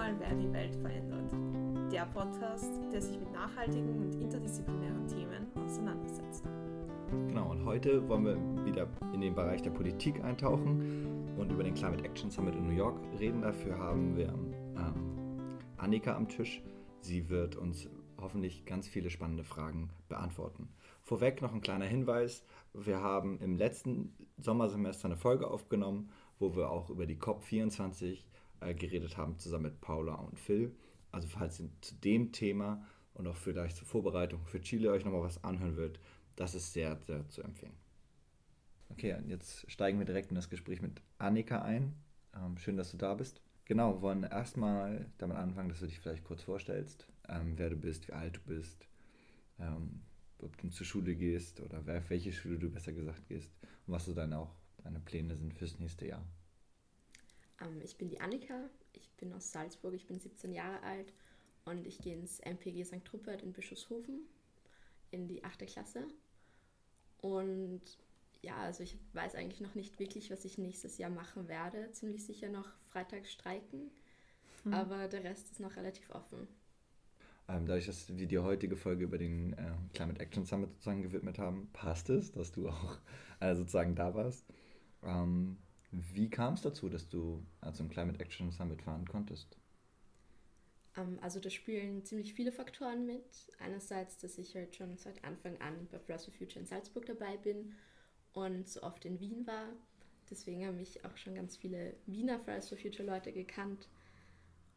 mal, wer die Welt verändert. Der Podcast, der sich mit nachhaltigen und interdisziplinären Themen auseinandersetzt. Genau, und heute wollen wir wieder in den Bereich der Politik eintauchen und über den Climate Action Summit in New York reden. Dafür haben wir ähm, Annika am Tisch. Sie wird uns hoffentlich ganz viele spannende Fragen beantworten. Vorweg noch ein kleiner Hinweis. Wir haben im letzten Sommersemester eine Folge aufgenommen, wo wir auch über die COP24 äh, geredet haben, zusammen mit Paula und Phil. Also falls ihr zu dem Thema und auch vielleicht zur Vorbereitung für Chile euch nochmal was anhören wird, das ist sehr, sehr zu empfehlen. Okay, jetzt steigen wir direkt in das Gespräch mit Annika ein. Ähm, schön, dass du da bist. Genau, wir wollen erstmal damit anfangen, dass du dich vielleicht kurz vorstellst, ähm, wer du bist, wie alt du bist, ähm, ob du zur Schule gehst oder wer, welche Schule du besser gesagt gehst und was so deine, auch deine Pläne sind fürs nächste Jahr. Ähm, ich bin die Annika, ich bin aus Salzburg, ich bin 17 Jahre alt und ich gehe ins MPG St. Rupert in Bischofshofen in die 8. Klasse. Und ja, also ich weiß eigentlich noch nicht wirklich, was ich nächstes Jahr machen werde. Ziemlich sicher noch Freitag streiken, hm. aber der Rest ist noch relativ offen. Ähm, dadurch, dass wir die heutige Folge über den äh, Climate Action Summit sozusagen gewidmet haben, passt es, dass du auch äh, sozusagen da warst. Ähm, wie kam es dazu, dass du äh, zum Climate Action Summit fahren konntest? Ähm, also da spielen ziemlich viele Faktoren mit. Einerseits, dass ich halt schon seit Anfang an bei Fridays for Future in Salzburg dabei bin und so oft in Wien war. Deswegen haben mich auch schon ganz viele Wiener Fridays for Future Leute gekannt.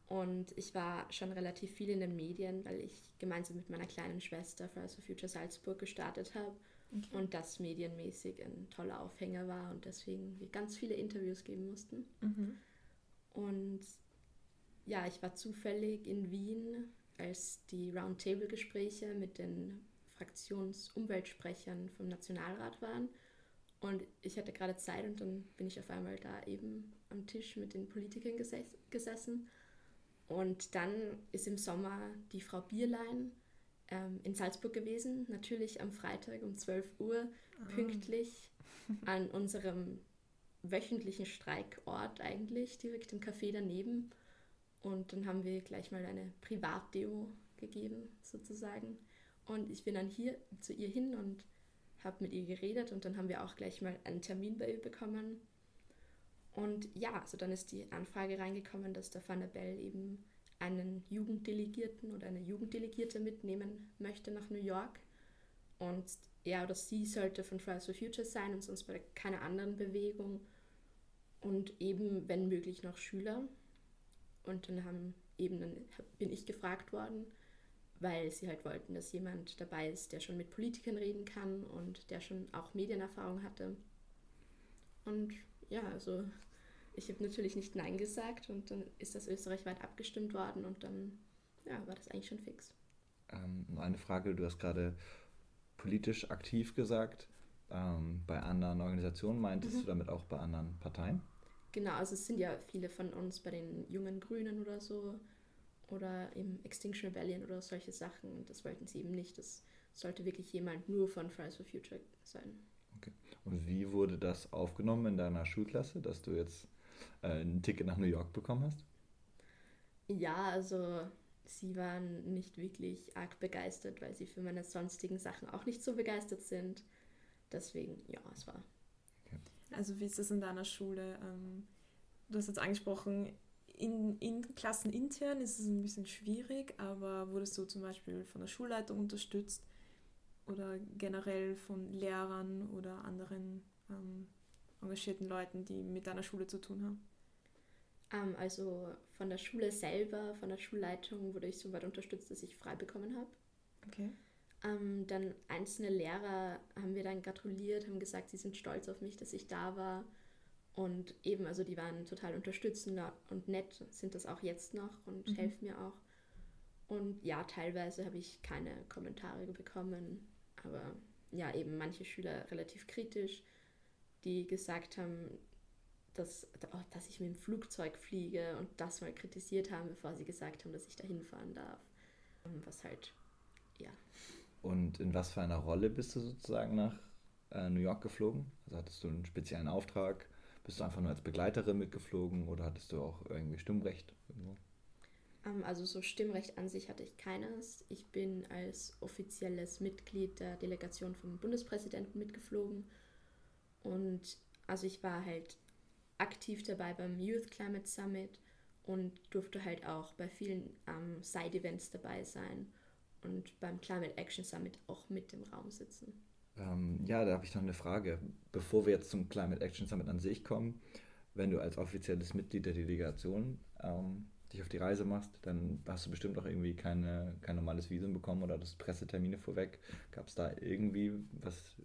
Und ich war schon relativ viel in den Medien, weil ich gemeinsam mit meiner kleinen Schwester Fridays for Future Salzburg gestartet habe. Okay. Und das medienmäßig ein toller Aufhänger war und deswegen wir ganz viele Interviews geben mussten. Mhm. Und ja, ich war zufällig in Wien, als die Roundtable-Gespräche mit den Fraktionsumweltsprechern vom Nationalrat waren. Und ich hatte gerade Zeit und dann bin ich auf einmal da eben am Tisch mit den Politikern geses gesessen. Und dann ist im Sommer die Frau Bierlein ähm, in Salzburg gewesen, natürlich am Freitag um 12 Uhr, oh. pünktlich an unserem wöchentlichen Streikort eigentlich, direkt im Café daneben. Und dann haben wir gleich mal eine Privatdemo gegeben, sozusagen. Und ich bin dann hier zu ihr hin und habe mit ihr geredet und dann haben wir auch gleich mal einen Termin bei ihr bekommen. Und ja, also dann ist die Anfrage reingekommen, dass der Van der Bell eben einen Jugenddelegierten oder eine Jugenddelegierte mitnehmen möchte nach New York. Und er oder sie sollte von Fridays for Future sein und sonst bei keiner anderen Bewegung. Und eben, wenn möglich, noch Schüler. Und dann haben eben dann bin ich gefragt worden, weil sie halt wollten, dass jemand dabei ist, der schon mit Politikern reden kann und der schon auch Medienerfahrung hatte. Und ja, also ich habe natürlich nicht Nein gesagt und dann ist das österreichweit abgestimmt worden und dann ja, war das eigentlich schon fix. Ähm, eine Frage, du hast gerade politisch aktiv gesagt. Ähm, bei anderen Organisationen meintest mhm. du damit auch bei anderen Parteien? Genau, also es sind ja viele von uns bei den jungen Grünen oder so oder im Extinction Rebellion oder solche Sachen. Das wollten sie eben nicht. Das sollte wirklich jemand nur von Fridays for Future sein. Okay. Und wie wurde das aufgenommen in deiner Schulklasse, dass du jetzt äh, ein Ticket nach New York bekommen hast? Ja, also sie waren nicht wirklich arg begeistert, weil sie für meine sonstigen Sachen auch nicht so begeistert sind. Deswegen, ja, es war. Okay. Also wie ist das in deiner Schule? Ähm, du hast jetzt angesprochen, in, in Klassen intern ist es ein bisschen schwierig, aber wurdest du zum Beispiel von der Schulleitung unterstützt oder generell von Lehrern oder anderen ähm, engagierten Leuten, die mit deiner Schule zu tun haben? Ähm, also von der Schule selber, von der Schulleitung wurde ich so weit unterstützt, dass ich frei bekommen habe. Okay. Ähm, dann einzelne Lehrer haben mir dann gratuliert, haben gesagt, sie sind stolz auf mich, dass ich da war. Und eben, also die waren total unterstützend und nett, sind das auch jetzt noch und mhm. helfen mir auch. Und ja, teilweise habe ich keine Kommentare bekommen, aber ja, eben manche Schüler relativ kritisch, die gesagt haben, dass, oh, dass ich mit dem Flugzeug fliege und das mal kritisiert haben, bevor sie gesagt haben, dass ich da hinfahren darf. Was halt, ja. Und in was für einer Rolle bist du sozusagen nach äh, New York geflogen? Also hattest du einen speziellen Auftrag? Bist du einfach nur als Begleiterin mitgeflogen oder hattest du auch irgendwie Stimmrecht? Irgendwo? Ähm, also so Stimmrecht an sich hatte ich keines. Ich bin als offizielles Mitglied der Delegation vom Bundespräsidenten mitgeflogen. Und also ich war halt aktiv dabei beim Youth Climate Summit und durfte halt auch bei vielen ähm, Side-Events dabei sein und beim Climate Action Summit auch mit im Raum sitzen. Ähm, ja, da habe ich noch eine Frage. Bevor wir jetzt zum Climate Action Summit an sich kommen, wenn du als offizielles Mitglied der Delegation ähm, dich auf die Reise machst, dann hast du bestimmt auch irgendwie keine, kein normales Visum bekommen oder das Pressetermine vorweg. Gab es da irgendwie was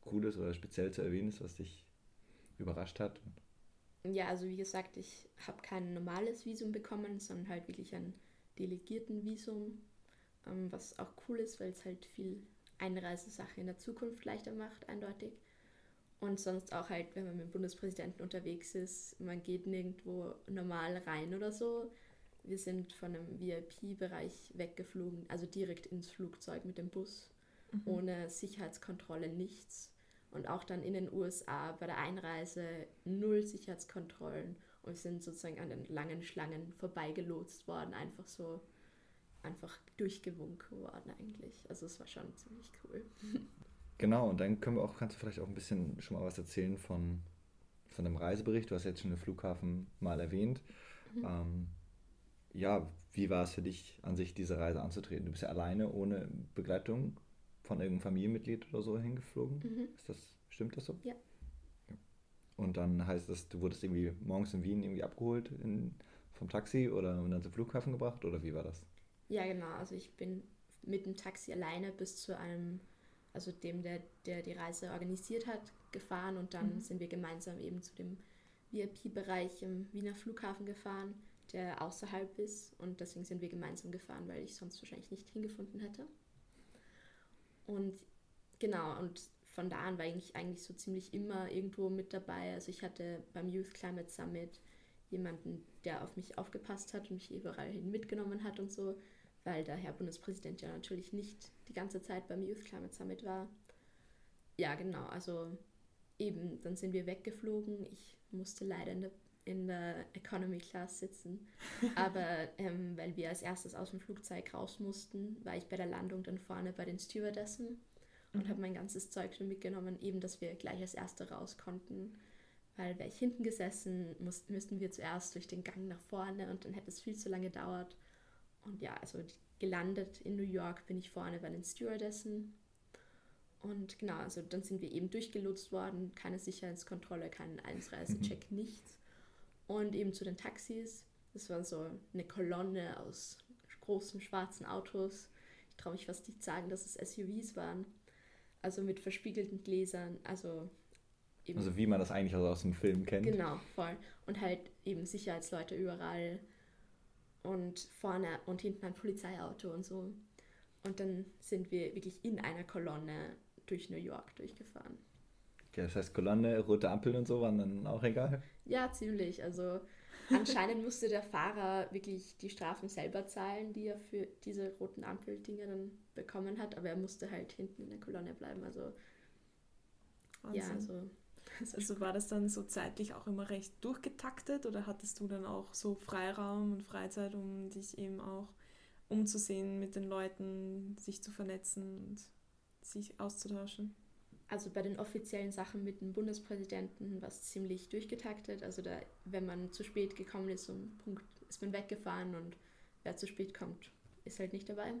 Cooles oder speziell zu erwähnen, was dich überrascht hat? Ja, also wie gesagt, ich habe kein normales Visum bekommen, sondern halt wirklich ein Delegiertenvisum, ähm, was auch cool ist, weil es halt viel Einreisesache in der Zukunft leichter macht, eindeutig. Und sonst auch halt, wenn man mit dem Bundespräsidenten unterwegs ist, man geht nirgendwo normal rein oder so. Wir sind von einem VIP-Bereich weggeflogen, also direkt ins Flugzeug mit dem Bus, mhm. ohne Sicherheitskontrolle, nichts. Und auch dann in den USA bei der Einreise null Sicherheitskontrollen. Und wir sind sozusagen an den langen Schlangen vorbeigelotst worden, einfach so, einfach durchgewunken worden eigentlich. Also es war schon ziemlich cool. Genau, und dann können wir auch, kannst du vielleicht auch ein bisschen schon mal was erzählen von, von dem Reisebericht. Du hast jetzt schon den Flughafen mal erwähnt. Mhm. Ähm, ja, wie war es für dich an sich, diese Reise anzutreten? Du bist ja alleine, ohne Begleitung von irgendeinem Familienmitglied oder so hingeflogen. Mhm. Ist das, stimmt das so? Ja. ja. Und dann heißt das, du wurdest irgendwie morgens in Wien irgendwie abgeholt in, vom Taxi oder und dann zum Flughafen gebracht oder wie war das? Ja, genau. Also ich bin mit dem Taxi alleine bis zu einem, also dem, der, der die Reise organisiert hat, gefahren und dann mhm. sind wir gemeinsam eben zu dem VIP-Bereich im Wiener Flughafen gefahren, der außerhalb ist und deswegen sind wir gemeinsam gefahren, weil ich sonst wahrscheinlich nicht hingefunden hätte. Und genau, und von da an war ich eigentlich so ziemlich immer irgendwo mit dabei. Also ich hatte beim Youth Climate Summit jemanden, der auf mich aufgepasst hat und mich überall hin mitgenommen hat und so, weil der Herr Bundespräsident ja natürlich nicht die ganze Zeit beim Youth Climate Summit war. Ja, genau, also eben, dann sind wir weggeflogen. Ich musste leider in der, in der Economy Class sitzen, aber ähm, weil wir als erstes aus dem Flugzeug raus mussten, war ich bei der Landung dann vorne bei den Stewardessen und mhm. habe mein ganzes Zeug schon mitgenommen, eben, dass wir gleich als Erste raus konnten. Weil wäre ich hinten gesessen, muss, müssten wir zuerst durch den Gang nach vorne und dann hätte es viel zu lange gedauert. Und ja, also gelandet in New York bin ich vorne bei den Stewardessen. Und genau, also dann sind wir eben durchgelotst worden, keine Sicherheitskontrolle, keinen Einreisecheck, mhm. nichts. Und eben zu den Taxis. Das war so eine Kolonne aus großen schwarzen Autos. Ich traue mich fast nicht sagen, dass es SUVs waren. Also mit verspiegelten Gläsern. Also eben. Also wie man das eigentlich also aus dem Film kennt. Genau, voll. Und halt eben Sicherheitsleute überall. Und vorne und hinten ein Polizeiauto und so. Und dann sind wir wirklich in einer Kolonne durch New York durchgefahren. Okay, das heißt Kolonne, rote Ampeln und so waren dann auch egal? Ja, ziemlich. Also anscheinend musste der Fahrer wirklich die Strafen selber zahlen, die er für diese roten Ampeldinger dann bekommen hat, aber er musste halt hinten in der Kolonne bleiben. Also Wahnsinn. ja, also also war das dann so zeitlich auch immer recht durchgetaktet oder hattest du dann auch so Freiraum und Freizeit, um dich eben auch umzusehen mit den Leuten, sich zu vernetzen und sich auszutauschen? Also bei den offiziellen Sachen mit dem Bundespräsidenten war es ziemlich durchgetaktet. Also da, wenn man zu spät gekommen ist, um Punkt ist man weggefahren und wer zu spät kommt, ist halt nicht dabei.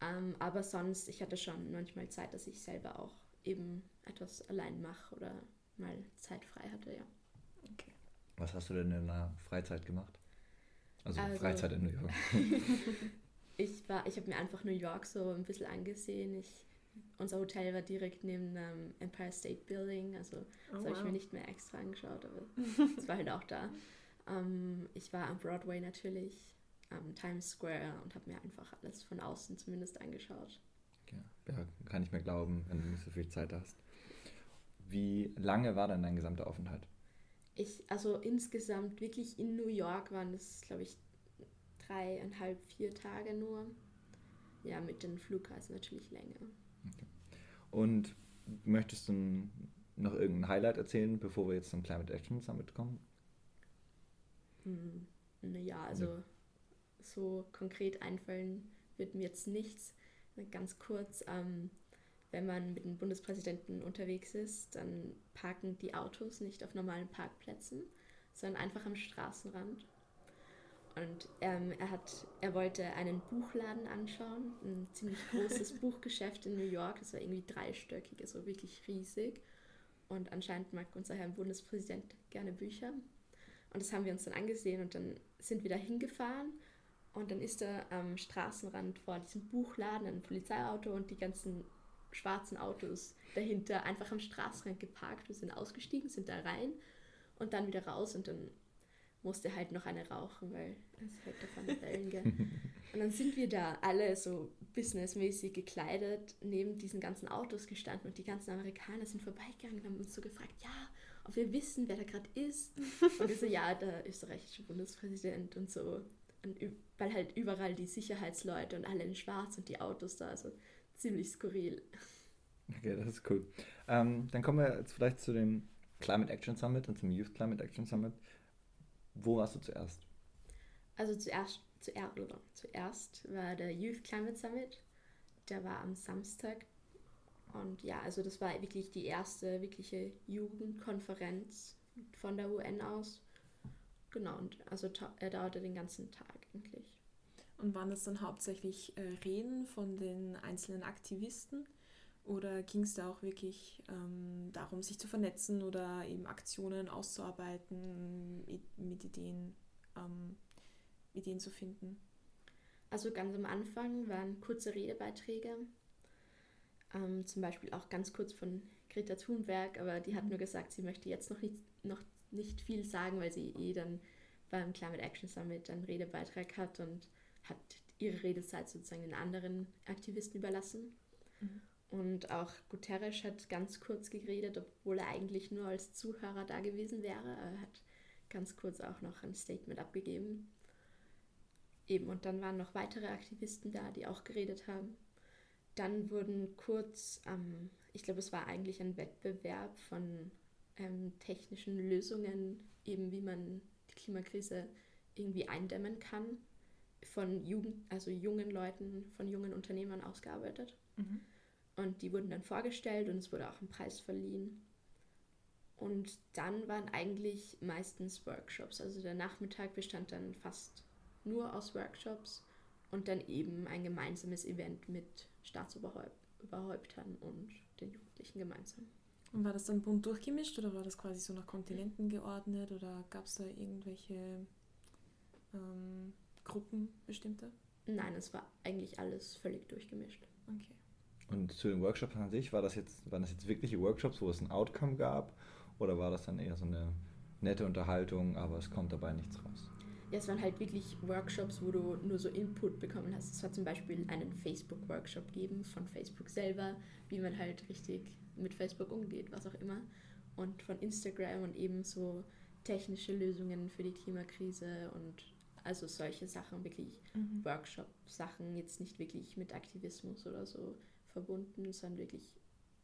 Ähm, aber sonst, ich hatte schon manchmal Zeit, dass ich selber auch eben etwas allein mache oder mal Zeit frei hatte, ja. Okay. Was hast du denn in der Freizeit gemacht? Also, also Freizeit in New York. ich war, ich habe mir einfach New York so ein bisschen angesehen. Ich, unser Hotel war direkt neben dem Empire State Building, also das oh, habe wow. ich mir nicht mehr extra angeschaut, aber es war halt auch da. Um, ähm, ich war am Broadway natürlich, am Times Square und habe mir einfach alles von außen zumindest angeschaut. Ja, ja, kann ich mir glauben, wenn du nicht so viel Zeit hast. Wie lange war dann dein gesamter Aufenthalt? Ich, also insgesamt wirklich in New York waren es, glaube ich, dreieinhalb, vier Tage nur. Ja, mit den Flugreisen natürlich länger. Okay. Und möchtest du noch irgendein Highlight erzählen, bevor wir jetzt zum Climate Action Summit kommen? Hm, naja, also so konkret einfallen wird mir jetzt nichts. Ganz kurz, ähm, wenn man mit dem Bundespräsidenten unterwegs ist, dann parken die Autos nicht auf normalen Parkplätzen, sondern einfach am Straßenrand. Und ähm, er, hat, er wollte einen Buchladen anschauen, ein ziemlich großes Buchgeschäft in New York, das war irgendwie dreistöckig, also wirklich riesig. Und anscheinend mag unser Herr Bundespräsident gerne Bücher. Und das haben wir uns dann angesehen und dann sind wir da hingefahren. Und dann ist da am Straßenrand vor diesem Buchladen ein Polizeiauto und die ganzen schwarzen Autos dahinter einfach am Straßenrand geparkt. Wir sind ausgestiegen, sind da rein und dann wieder raus und dann musste halt noch eine rauchen, weil es halt davon Rebellen, gell? Und dann sind wir da alle so businessmäßig gekleidet neben diesen ganzen Autos gestanden und die ganzen Amerikaner sind vorbeigegangen und haben uns so gefragt, ja, ob wir wissen, wer da gerade ist. Und wir so, ja, der österreichische Bundespräsident und so. Und weil halt überall die Sicherheitsleute und alle in schwarz und die Autos da, also ziemlich skurril. Okay, das ist cool. Ähm, dann kommen wir jetzt vielleicht zu dem Climate Action Summit und zum Youth Climate Action Summit. Wo warst du zuerst? Also zuerst, zuerst, oder, zuerst war der Youth Climate Summit. Der war am Samstag. Und ja, also das war wirklich die erste wirkliche Jugendkonferenz von der UN aus. Genau, und also er dauerte den ganzen Tag eigentlich. Und waren das dann hauptsächlich äh, Reden von den einzelnen Aktivisten? Oder ging es da auch wirklich ähm, darum, sich zu vernetzen oder eben Aktionen auszuarbeiten, mit Ideen, ähm, Ideen zu finden? Also ganz am Anfang waren kurze Redebeiträge, ähm, zum Beispiel auch ganz kurz von Greta Thunberg, aber die hat nur gesagt, sie möchte jetzt noch nicht, noch nicht viel sagen, weil sie eh dann beim Climate Action Summit einen Redebeitrag hat und hat ihre Redezeit sozusagen den anderen Aktivisten überlassen. Mhm. Und auch Guterres hat ganz kurz geredet, obwohl er eigentlich nur als Zuhörer da gewesen wäre. Er hat ganz kurz auch noch ein Statement abgegeben. Eben, und dann waren noch weitere Aktivisten da, die auch geredet haben. Dann wurden kurz, ähm, ich glaube, es war eigentlich ein Wettbewerb von ähm, technischen Lösungen, eben wie man die Klimakrise irgendwie eindämmen kann, von Jugend, also jungen Leuten, von jungen Unternehmern ausgearbeitet. Mhm. Und die wurden dann vorgestellt und es wurde auch ein Preis verliehen. Und dann waren eigentlich meistens Workshops. Also der Nachmittag bestand dann fast nur aus Workshops und dann eben ein gemeinsames Event mit Staatsoberhäuptern und den Jugendlichen gemeinsam. Und war das dann bunt durchgemischt oder war das quasi so nach Kontinenten geordnet oder gab es da irgendwelche ähm, Gruppen bestimmte? Nein, es war eigentlich alles völlig durchgemischt. Okay. Und zu den Workshops an sich, war das jetzt, waren das jetzt wirkliche Workshops, wo es ein Outcome gab? Oder war das dann eher so eine nette Unterhaltung, aber es kommt dabei nichts raus? Ja, es waren halt wirklich Workshops, wo du nur so Input bekommen hast. Es war zum Beispiel einen Facebook-Workshop geben von Facebook selber, wie man halt richtig mit Facebook umgeht, was auch immer. Und von Instagram und eben so technische Lösungen für die Klimakrise und also solche Sachen, wirklich mhm. Workshop-Sachen, jetzt nicht wirklich mit Aktivismus oder so verbunden, sondern wirklich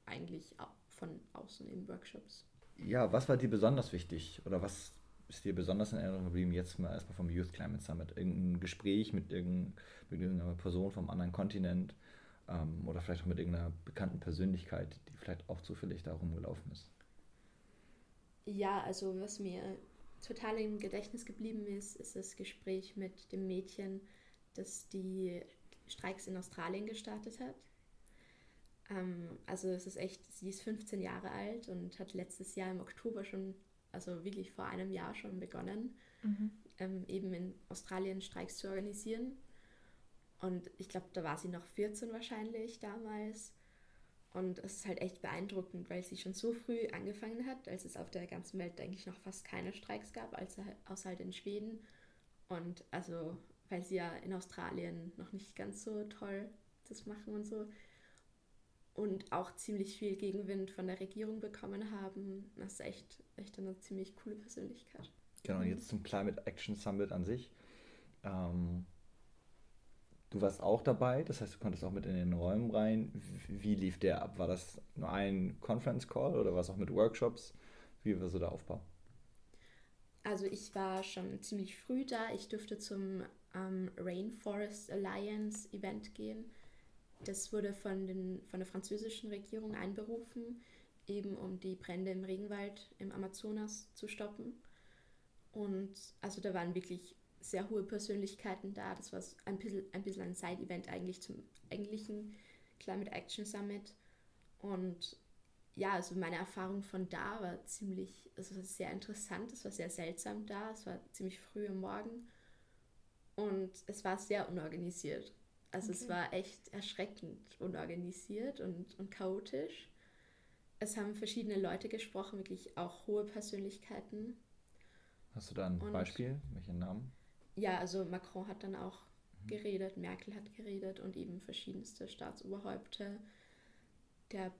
eigentlich von außen in Workshops. Ja, was war dir besonders wichtig oder was ist dir besonders in Erinnerung geblieben, jetzt mal erstmal vom Youth Climate Summit? Irgendein Gespräch mit, irgendein, mit irgendeiner Person vom anderen Kontinent ähm, oder vielleicht auch mit irgendeiner bekannten Persönlichkeit, die vielleicht auch zufällig da rumgelaufen ist? Ja, also was mir total im Gedächtnis geblieben ist, ist das Gespräch mit dem Mädchen, das die Streiks in Australien gestartet hat. Ähm, also es ist echt, sie ist 15 Jahre alt und hat letztes Jahr im Oktober schon, also wirklich vor einem Jahr schon begonnen, mhm. ähm, eben in Australien Streiks zu organisieren. Und ich glaube, da war sie noch 14 wahrscheinlich damals. Und es ist halt echt beeindruckend, weil sie schon so früh angefangen hat, als es auf der ganzen Welt eigentlich noch fast keine Streiks gab, als, außer halt in Schweden. Und also, weil sie ja in Australien noch nicht ganz so toll das machen und so, und auch ziemlich viel Gegenwind von der Regierung bekommen haben. Das ist echt, echt eine ziemlich coole Persönlichkeit. Genau, und jetzt zum Climate Action Summit an sich. Ähm, du warst auch dabei, das heißt, du konntest auch mit in den Räumen rein. Wie, wie lief der ab? War das nur ein Conference Call oder war es auch mit Workshops? Wie war so der Aufbau? Also ich war schon ziemlich früh da. Ich durfte zum ähm, Rainforest Alliance Event gehen. Das wurde von, den, von der französischen Regierung einberufen, eben um die Brände im Regenwald im Amazonas zu stoppen. Und also da waren wirklich sehr hohe Persönlichkeiten da. Das war ein bisschen ein, bisschen ein Side-Event eigentlich zum eigentlichen Climate Action Summit. Und ja, also meine Erfahrung von da war ziemlich, also war sehr interessant, es war sehr seltsam da, es war ziemlich früh am Morgen und es war sehr unorganisiert. Also okay. es war echt erschreckend unorganisiert und, und chaotisch. Es haben verschiedene Leute gesprochen, wirklich auch hohe Persönlichkeiten. Hast du da ein und, Beispiel? Welchen Namen? Ja, also Macron hat dann auch mhm. geredet, Merkel hat geredet und eben verschiedenste Staatsoberhäupter. Der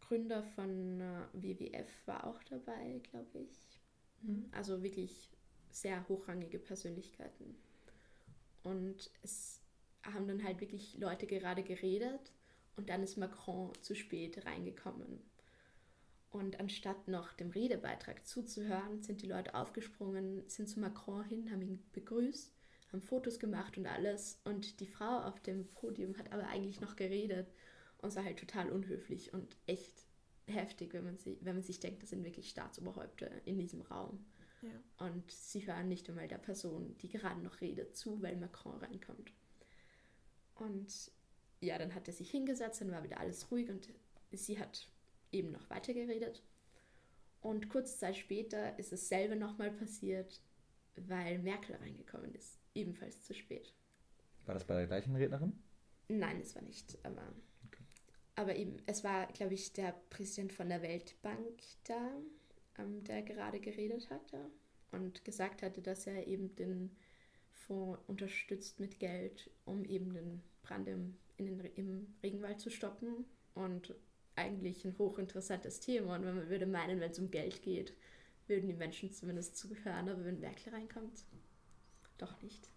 Gründer von äh, WWF war auch dabei, glaube ich. Mhm. Also wirklich sehr hochrangige Persönlichkeiten. Und es haben dann halt wirklich Leute gerade geredet und dann ist Macron zu spät reingekommen. Und anstatt noch dem Redebeitrag zuzuhören, sind die Leute aufgesprungen, sind zu Macron hin, haben ihn begrüßt, haben Fotos gemacht und alles. Und die Frau auf dem Podium hat aber eigentlich noch geredet und es war halt total unhöflich und echt heftig, wenn man, sich, wenn man sich denkt, das sind wirklich Staatsoberhäupter in diesem Raum. Ja. Und sie hören nicht einmal der Person, die gerade noch redet, zu, weil Macron reinkommt. Und ja, dann hat er sich hingesetzt, dann war wieder alles ruhig und sie hat eben noch weiter geredet. Und kurze Zeit später ist dasselbe nochmal passiert, weil Merkel reingekommen ist. Ebenfalls zu spät. War das bei der gleichen Rednerin? Nein, es war nicht. Aber aber eben, es war, glaube ich, der Präsident von der Weltbank da, ähm, der gerade geredet hatte und gesagt hatte, dass er eben den Fonds unterstützt mit Geld, um eben den Brand im, den, im Regenwald zu stoppen. Und eigentlich ein hochinteressantes Thema. Und wenn man würde meinen, wenn es um Geld geht, würden die Menschen zumindest zuhören, aber wenn Merkel reinkommt, doch nicht.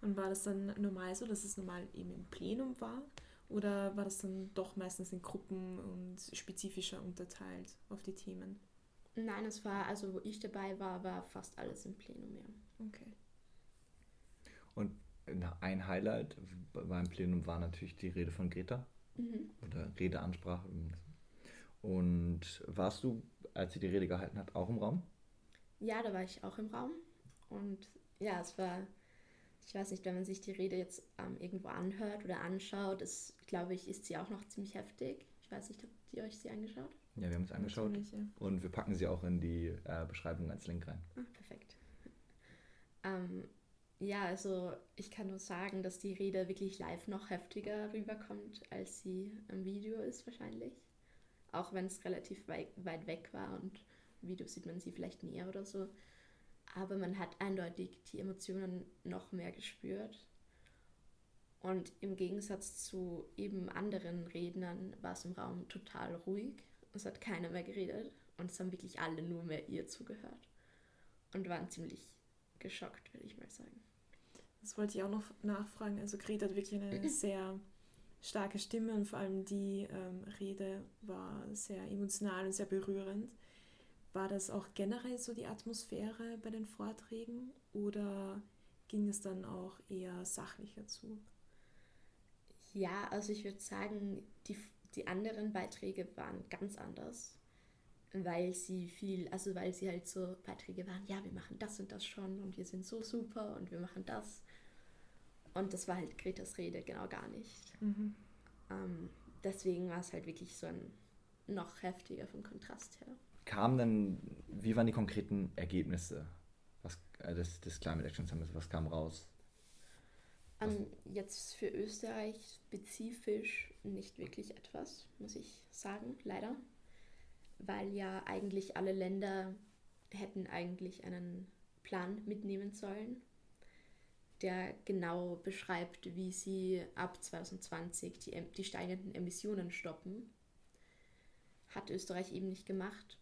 Und war das dann normal so, dass es normal eben im Plenum war? Oder war das dann doch meistens in Gruppen und spezifischer unterteilt auf die Themen? Nein, es war, also wo ich dabei war, war fast alles im Plenum, ja. Okay. Und ein Highlight beim Plenum war natürlich die Rede von Greta. Mhm. Oder Redeansprache. Und warst du, als sie die Rede gehalten hat, auch im Raum? Ja, da war ich auch im Raum. Und ja, es war ich weiß nicht, wenn man sich die Rede jetzt ähm, irgendwo anhört oder anschaut, ist, glaube ich, ist sie auch noch ziemlich heftig. Ich weiß nicht, habt ihr euch sie angeschaut? Ja, wir haben es angeschaut. Ziemlich, ja. Und wir packen sie auch in die äh, Beschreibung als Link rein. Ah, perfekt. Ähm, ja, also ich kann nur sagen, dass die Rede wirklich live noch heftiger rüberkommt, als sie im Video ist wahrscheinlich. Auch wenn es relativ weit, weg war und im Video sieht man sie vielleicht näher oder so aber man hat eindeutig die Emotionen noch mehr gespürt. Und im Gegensatz zu eben anderen Rednern war es im Raum total ruhig. Es hat keiner mehr geredet und es haben wirklich alle nur mehr ihr zugehört und waren ziemlich geschockt, würde ich mal sagen. Das wollte ich auch noch nachfragen. Also Greta hat wirklich eine sehr starke Stimme und vor allem die ähm, Rede war sehr emotional und sehr berührend. War das auch generell so die Atmosphäre bei den Vorträgen oder ging es dann auch eher sachlicher zu? Ja, also ich würde sagen, die, die anderen Beiträge waren ganz anders, weil sie viel, also weil sie halt so Beiträge waren, ja, wir machen das und das schon und wir sind so super und wir machen das. Und das war halt Gretas Rede genau gar nicht. Mhm. Ähm, deswegen war es halt wirklich so ein noch heftiger vom Kontrast her kam denn, wie waren die konkreten Ergebnisse was, äh, des, des Climate Action Summits? Was kam raus? Um, ähm, jetzt für Österreich spezifisch nicht wirklich etwas, muss ich sagen, leider. Weil ja eigentlich alle Länder hätten eigentlich einen Plan mitnehmen sollen, der genau beschreibt, wie sie ab 2020 die, die steigenden Emissionen stoppen. Hat Österreich eben nicht gemacht.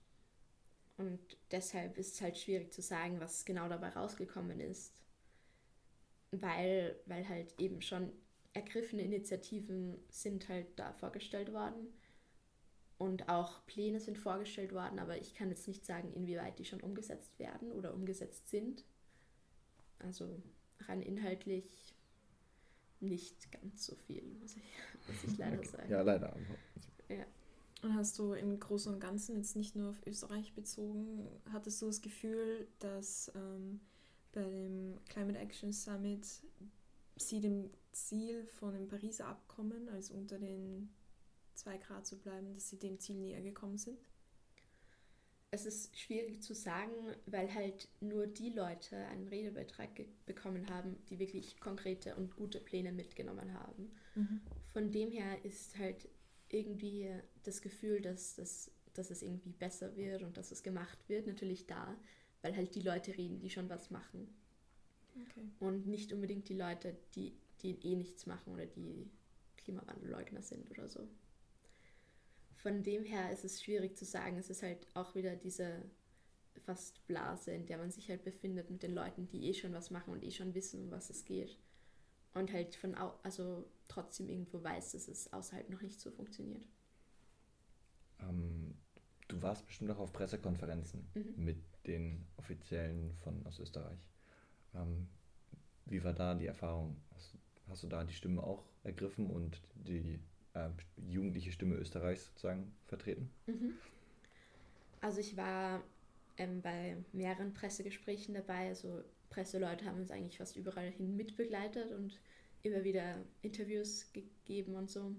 Und deshalb ist es halt schwierig zu sagen, was genau dabei rausgekommen ist. Weil, weil halt eben schon ergriffene Initiativen sind halt da vorgestellt worden. Und auch Pläne sind vorgestellt worden, aber ich kann jetzt nicht sagen, inwieweit die schon umgesetzt werden oder umgesetzt sind. Also rein inhaltlich nicht ganz so viel, muss ich, muss ich leider sagen. Ja, leider. Ja. Und hast du im Großen und Ganzen jetzt nicht nur auf Österreich bezogen, hattest du das Gefühl, dass ähm, bei dem Climate Action Summit sie dem Ziel von dem Pariser Abkommen, also unter den 2 Grad zu bleiben, dass sie dem Ziel näher gekommen sind? Es ist schwierig zu sagen, weil halt nur die Leute einen Redebeitrag bekommen haben, die wirklich konkrete und gute Pläne mitgenommen haben. Mhm. Von dem her ist halt irgendwie das Gefühl, dass, dass, dass es irgendwie besser wird und dass es gemacht wird, natürlich da, weil halt die Leute reden, die schon was machen. Okay. Und nicht unbedingt die Leute, die, die eh nichts machen oder die Klimawandelleugner sind oder so von dem her ist es schwierig zu sagen. Es ist halt auch wieder diese fast Blase, in der man sich halt befindet mit den Leuten, die eh schon was machen und eh schon wissen, um was es geht. Und halt von au also trotzdem irgendwo weiß, dass es außerhalb noch nicht so funktioniert. Ähm, du warst bestimmt auch auf Pressekonferenzen mhm. mit den Offiziellen von aus Österreich. Ähm, wie war da die Erfahrung? Hast, hast du da die Stimme auch ergriffen und die äh, jugendliche Stimme Österreichs sozusagen vertreten? Mhm. Also ich war ähm, bei mehreren Pressegesprächen dabei. Also Presseleute haben uns eigentlich fast überall hin mitbegleitet und immer wieder Interviews gegeben und so.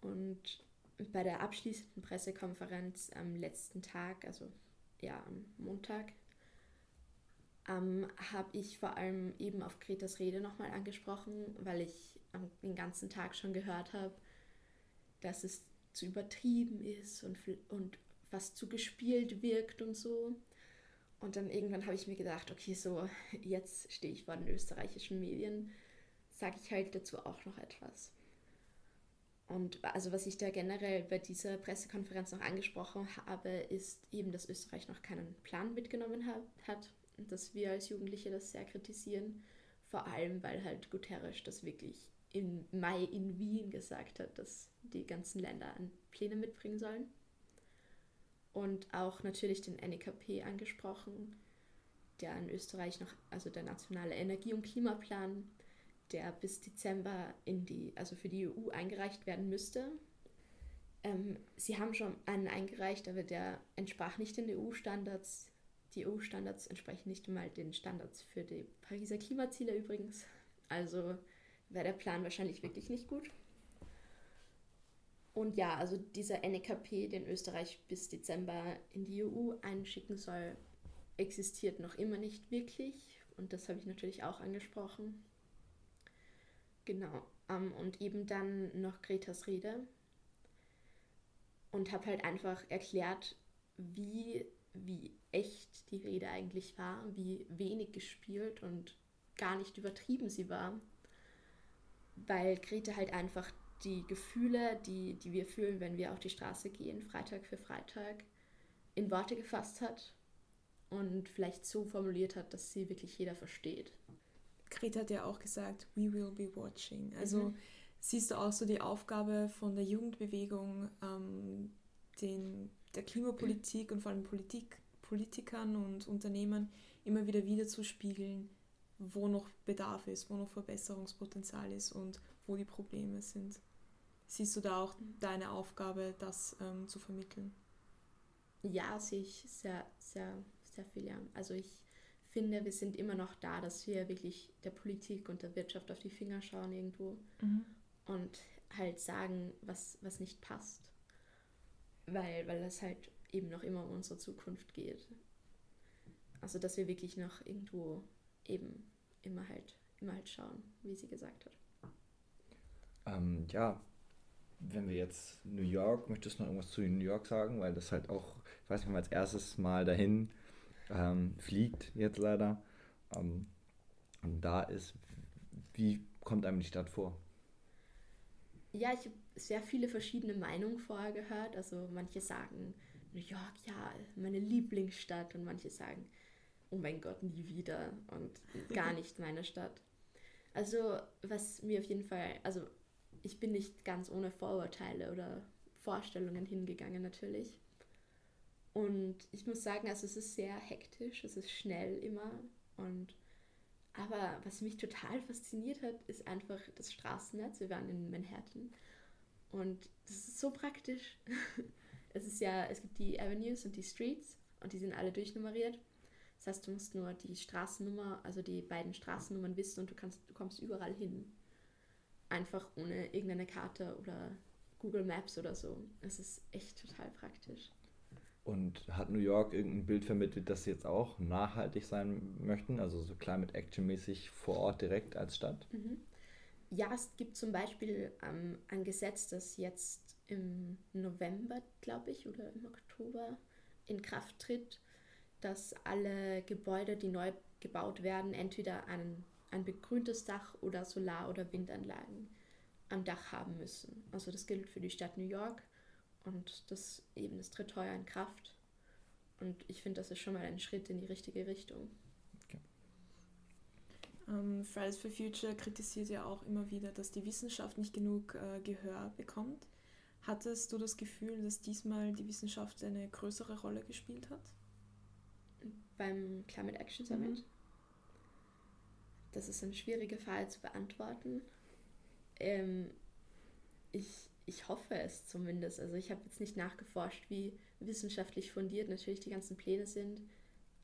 Und bei der abschließenden Pressekonferenz am letzten Tag, also ja am Montag, ähm, habe ich vor allem eben auf Gretas Rede nochmal angesprochen, weil ich den ganzen Tag schon gehört habe, dass es zu übertrieben ist und, und was zu gespielt wirkt und so. Und dann irgendwann habe ich mir gedacht, okay, so jetzt stehe ich vor den österreichischen Medien, sage ich halt dazu auch noch etwas. Und also was ich da generell bei dieser Pressekonferenz noch angesprochen habe, ist eben, dass Österreich noch keinen Plan mitgenommen hat und dass wir als Jugendliche das sehr kritisieren. Vor allem, weil halt Guterres das wirklich im Mai in Wien gesagt hat, dass die ganzen Länder Pläne mitbringen sollen. Und auch natürlich den NEKP angesprochen, der in Österreich noch, also der nationale Energie- und Klimaplan, der bis Dezember in die, also für die EU eingereicht werden müsste. Ähm, sie haben schon einen eingereicht, aber der entsprach nicht den EU-Standards. Die EU-Standards entsprechen nicht einmal den Standards für die Pariser Klimaziele übrigens. Also wäre der Plan wahrscheinlich wirklich nicht gut. Und ja, also dieser NEKP, den Österreich bis Dezember in die EU einschicken soll, existiert noch immer nicht wirklich. Und das habe ich natürlich auch angesprochen. Genau. Um, und eben dann noch Gretas Rede. Und habe halt einfach erklärt, wie, wie echt die Rede eigentlich war, wie wenig gespielt und gar nicht übertrieben sie war weil Grete halt einfach die Gefühle, die, die wir fühlen, wenn wir auf die Straße gehen, Freitag für Freitag, in Worte gefasst hat und vielleicht so formuliert hat, dass sie wirklich jeder versteht. Greta hat ja auch gesagt, we will be watching. Also mhm. siehst du auch so die Aufgabe von der Jugendbewegung, ähm, den, der Klimapolitik und vor allem Politik, Politikern und Unternehmern immer wieder wiederzuspiegeln, wo noch Bedarf ist, wo noch Verbesserungspotenzial ist und wo die Probleme sind. Siehst du da auch deine Aufgabe, das ähm, zu vermitteln? Ja, sehe ich sehr, sehr, sehr viel, ja. Also ich finde, wir sind immer noch da, dass wir wirklich der Politik und der Wirtschaft auf die Finger schauen irgendwo mhm. und halt sagen, was, was nicht passt. Weil, weil das halt eben noch immer um unsere Zukunft geht. Also dass wir wirklich noch irgendwo eben immer halt, immer halt schauen, wie sie gesagt hat. Ähm, ja, wenn wir jetzt New York, möchtest du noch irgendwas zu New York sagen? Weil das halt auch, ich weiß nicht, wenn man als erstes Mal dahin ähm, fliegt, jetzt leider, ähm, und da ist, wie kommt einem die Stadt vor? Ja, ich habe sehr viele verschiedene Meinungen vorher gehört. Also manche sagen, New York, ja, meine Lieblingsstadt und manche sagen, oh mein Gott, nie wieder und gar nicht meine Stadt. Also, was mir auf jeden Fall, also ich bin nicht ganz ohne Vorurteile oder Vorstellungen hingegangen natürlich. Und ich muss sagen, also es ist sehr hektisch, es ist schnell immer und Aber was mich total fasziniert hat, ist einfach das Straßennetz. Wir waren in Manhattan und das ist so praktisch. es ist ja, es gibt die Avenues und die Streets und die sind alle durchnummeriert. Das heißt, du musst nur die Straßennummer, also die beiden Straßennummern wissen und du kannst, du kommst überall hin. Einfach ohne irgendeine Karte oder Google Maps oder so. Es ist echt total praktisch. Und hat New York irgendein Bild vermittelt, dass sie jetzt auch nachhaltig sein möchten, also so Climate Action mäßig vor Ort direkt als Stadt? Mhm. Ja, es gibt zum Beispiel ähm, ein Gesetz, das jetzt im November, glaube ich, oder im Oktober in Kraft tritt, dass alle Gebäude, die neu gebaut werden, entweder ein, ein begrüntes Dach oder Solar- oder Windanlagen am Dach haben müssen. Also das gilt für die Stadt New York und das eben das tritt heuer in Kraft. Und ich finde, das ist schon mal ein Schritt in die richtige Richtung. Ähm, Fridays for Future kritisiert ja auch immer wieder, dass die Wissenschaft nicht genug äh, Gehör bekommt. Hattest du das Gefühl, dass diesmal die Wissenschaft eine größere Rolle gespielt hat? Beim Climate Action Summit? Mhm. Das ist eine schwierige Frage zu beantworten. Ähm, ich, ich hoffe es zumindest. Also ich habe jetzt nicht nachgeforscht, wie wissenschaftlich fundiert natürlich die ganzen Pläne sind.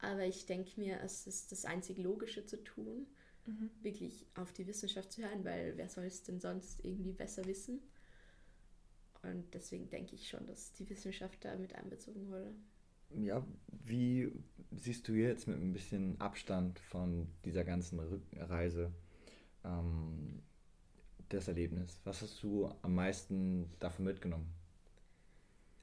Aber ich denke mir, es ist das einzig Logische zu tun mhm. wirklich auf die Wissenschaft zu hören, weil wer soll es denn sonst irgendwie besser wissen? Und deswegen denke ich schon, dass die Wissenschaft da mit einbezogen wurde. Ja, wie siehst du jetzt mit ein bisschen Abstand von dieser ganzen Reise ähm, das Erlebnis? Was hast du am meisten davon mitgenommen?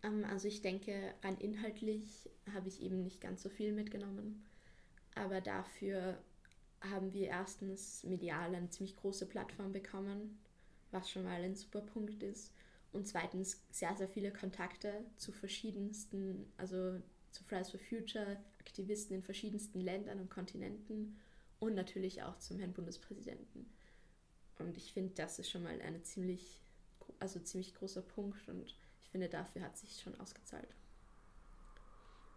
Ähm, also ich denke, rein inhaltlich habe ich eben nicht ganz so viel mitgenommen. Aber dafür haben wir erstens medial eine ziemlich große Plattform bekommen, was schon mal ein super Punkt ist. Und zweitens sehr, sehr viele Kontakte zu verschiedensten, also zu Fridays for Future, Aktivisten in verschiedensten Ländern und Kontinenten und natürlich auch zum Herrn Bundespräsidenten. Und ich finde, das ist schon mal ein ziemlich, also ziemlich großer Punkt und ich finde, dafür hat sich schon ausgezahlt.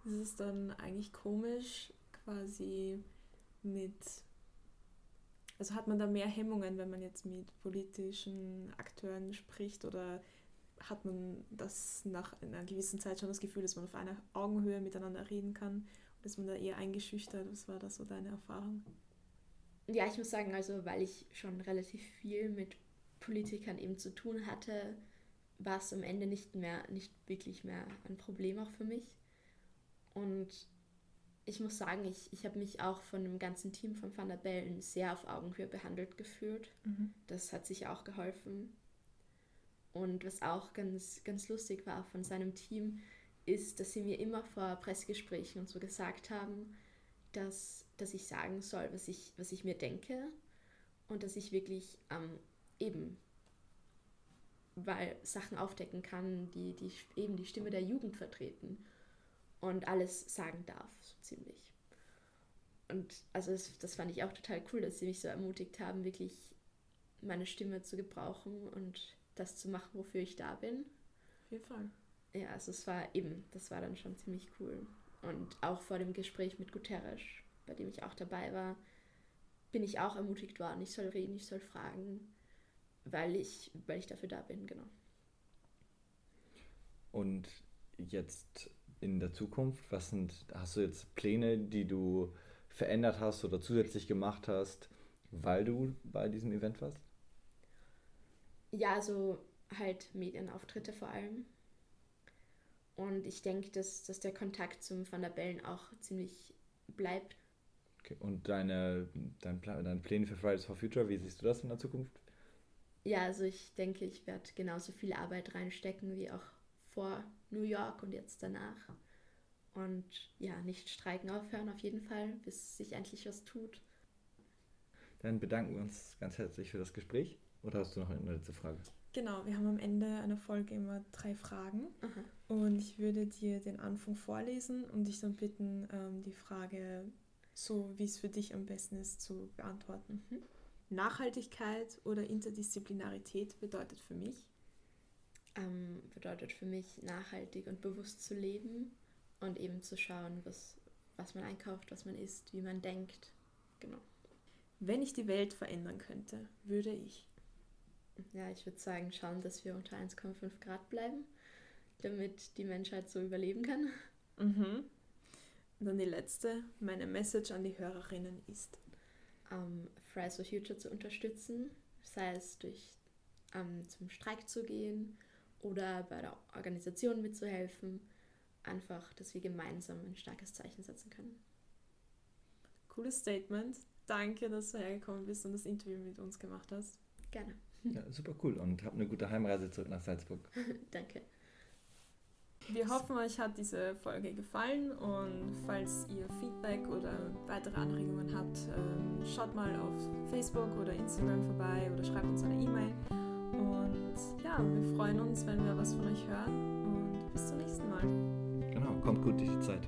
Es ist dann eigentlich komisch, quasi mit also hat man da mehr Hemmungen, wenn man jetzt mit politischen Akteuren spricht oder hat man das nach einer gewissen Zeit schon das Gefühl, dass man auf einer Augenhöhe miteinander reden kann? Oder ist man da eher eingeschüchtert? Was war das so deine Erfahrung? Ja, ich muss sagen, also weil ich schon relativ viel mit Politikern eben zu tun hatte, war es am Ende nicht mehr, nicht wirklich mehr ein Problem auch für mich. Und ich muss sagen, ich, ich habe mich auch von dem ganzen Team von Van der Bellen sehr auf Augenhöhe behandelt gefühlt. Mhm. Das hat sich auch geholfen. Und was auch ganz, ganz lustig war von seinem Team, ist, dass sie mir immer vor Pressegesprächen und so gesagt haben, dass, dass ich sagen soll, was ich, was ich mir denke und dass ich wirklich ähm, eben weil Sachen aufdecken kann, die, die eben die Stimme der Jugend vertreten und alles sagen darf, so ziemlich. Und also das, das fand ich auch total cool, dass sie mich so ermutigt haben, wirklich meine Stimme zu gebrauchen und das zu machen, wofür ich da bin. Auf jeden Fall. Ja, also es war eben, das war dann schon ziemlich cool. Und auch vor dem Gespräch mit Guterres, bei dem ich auch dabei war, bin ich auch ermutigt worden, ich soll reden, ich soll fragen, weil ich, weil ich dafür da bin, genau. Und jetzt in der Zukunft? Was sind, hast du jetzt Pläne, die du verändert hast oder zusätzlich gemacht hast, weil du bei diesem Event warst? Ja, also halt Medienauftritte vor allem. Und ich denke, dass, dass der Kontakt zum Van der Bellen auch ziemlich bleibt. Okay. Und deine, dein deine Pläne für Fridays for Future, wie siehst du das in der Zukunft? Ja, also ich denke, ich werde genauso viel Arbeit reinstecken wie auch vor New York und jetzt danach. Und ja, nicht streiken aufhören auf jeden Fall, bis sich endlich was tut. Dann bedanken wir uns ganz herzlich für das Gespräch. Oder hast du noch eine letzte Frage? Genau, wir haben am Ende einer Folge immer drei Fragen. Aha. Und ich würde dir den Anfang vorlesen und dich dann bitten, ähm, die Frage so, wie es für dich am besten ist, zu beantworten. Mhm. Nachhaltigkeit oder Interdisziplinarität bedeutet für mich? ähm, bedeutet für mich nachhaltig und bewusst zu leben und eben zu schauen, was, was man einkauft, was man isst, wie man denkt. Genau. wenn ich die Welt verändern könnte, würde ich. Ja, ich würde sagen, schauen, dass wir unter 1,5 Grad bleiben, damit die Menschheit so überleben kann. Mhm. Und dann die letzte, meine Message an die Hörerinnen ist. Um, Fridays for Future zu unterstützen, sei es durch um, zum Streik zu gehen oder bei der Organisation mitzuhelfen. Einfach, dass wir gemeinsam ein starkes Zeichen setzen können. Cooles Statement. Danke, dass du hergekommen bist und das Interview mit uns gemacht hast. Gerne. Ja, super cool und hab eine gute Heimreise zurück nach Salzburg. Danke. Wir hoffen, euch hat diese Folge gefallen und falls ihr Feedback oder weitere Anregungen habt, ähm, schaut mal auf Facebook oder Instagram vorbei oder schreibt uns eine E-Mail. Und ja, wir freuen uns, wenn wir was von euch hören und bis zum nächsten Mal. Genau, kommt gut durch die Zeit.